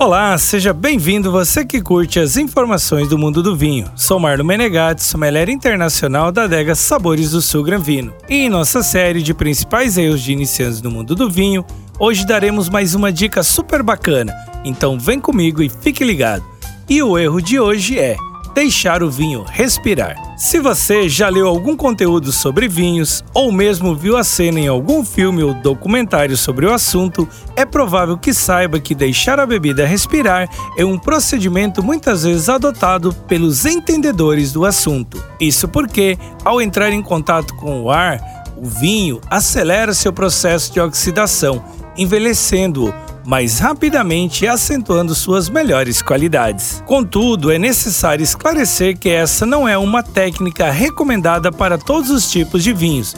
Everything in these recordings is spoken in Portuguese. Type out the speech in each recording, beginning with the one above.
Olá, seja bem-vindo você que curte as informações do mundo do vinho. Sou Marlon Menegatti, sommelier internacional da adega Sabores do Sul Gran Vino. E em nossa série de principais erros de iniciantes no mundo do vinho, hoje daremos mais uma dica super bacana. Então vem comigo e fique ligado. E o erro de hoje é deixar o vinho respirar. Se você já leu algum conteúdo sobre vinhos ou mesmo viu a cena em algum filme ou documentário sobre o assunto, é provável que saiba que deixar a bebida respirar é um procedimento muitas vezes adotado pelos entendedores do assunto. Isso porque, ao entrar em contato com o ar, o vinho acelera seu processo de oxidação, envelhecendo-o mais rapidamente acentuando suas melhores qualidades. Contudo, é necessário esclarecer que essa não é uma técnica recomendada para todos os tipos de vinhos.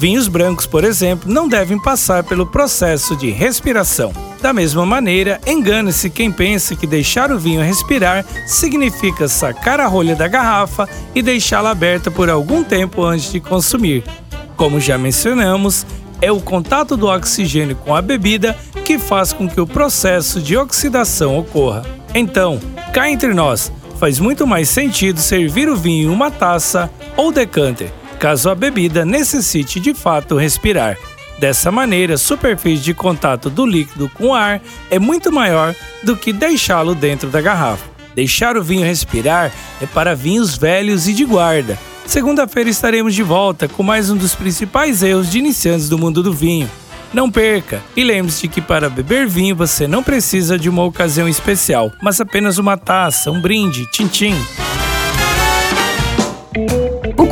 Vinhos brancos, por exemplo, não devem passar pelo processo de respiração. Da mesma maneira, engane-se quem pensa que deixar o vinho respirar significa sacar a rolha da garrafa e deixá-la aberta por algum tempo antes de consumir. Como já mencionamos, é o contato do oxigênio com a bebida que faz com que o processo de oxidação ocorra. Então, cá entre nós, faz muito mais sentido servir o vinho em uma taça ou decanter, caso a bebida necessite de fato respirar. Dessa maneira, a superfície de contato do líquido com o ar é muito maior do que deixá-lo dentro da garrafa. Deixar o vinho respirar é para vinhos velhos e de guarda, Segunda-feira estaremos de volta com mais um dos principais erros de iniciantes do mundo do vinho. Não perca! E lembre-se que para beber vinho você não precisa de uma ocasião especial, mas apenas uma taça, um brinde, tchim-tchim